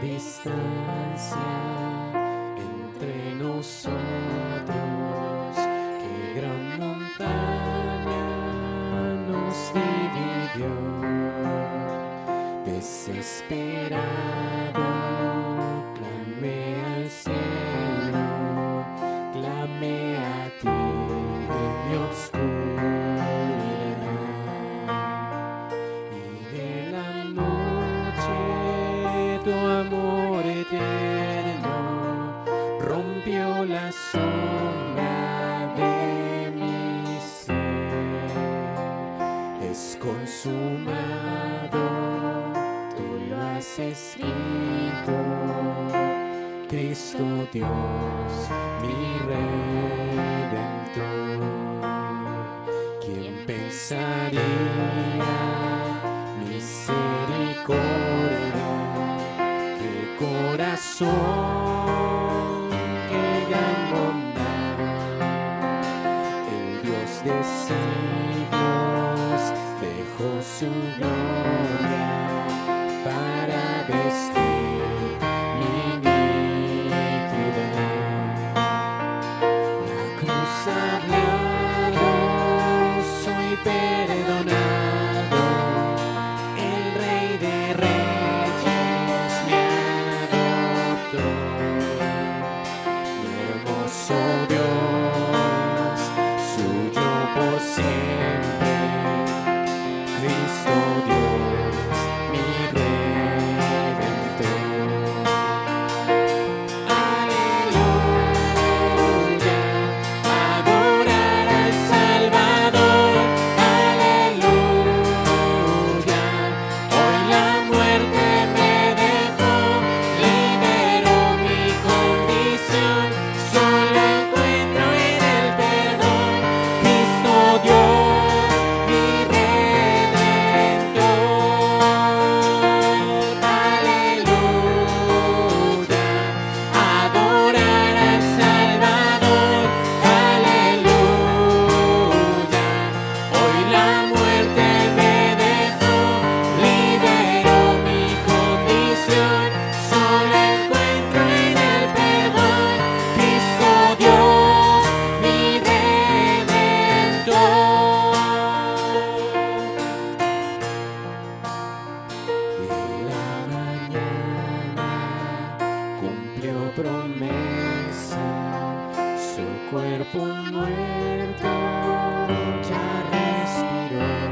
distancia entre nosotros, qué gran montaña nos dividió, desesperado tu amor eterno rompió la sombra de mi ser. Es consumado, tú lo has escrito, Cristo Dios, mi redentor. ¿Quién pensaría corazón! ¡Qué gran bondad! El Dios de siglos dejó su gloria cuerpo muerto ya respiró.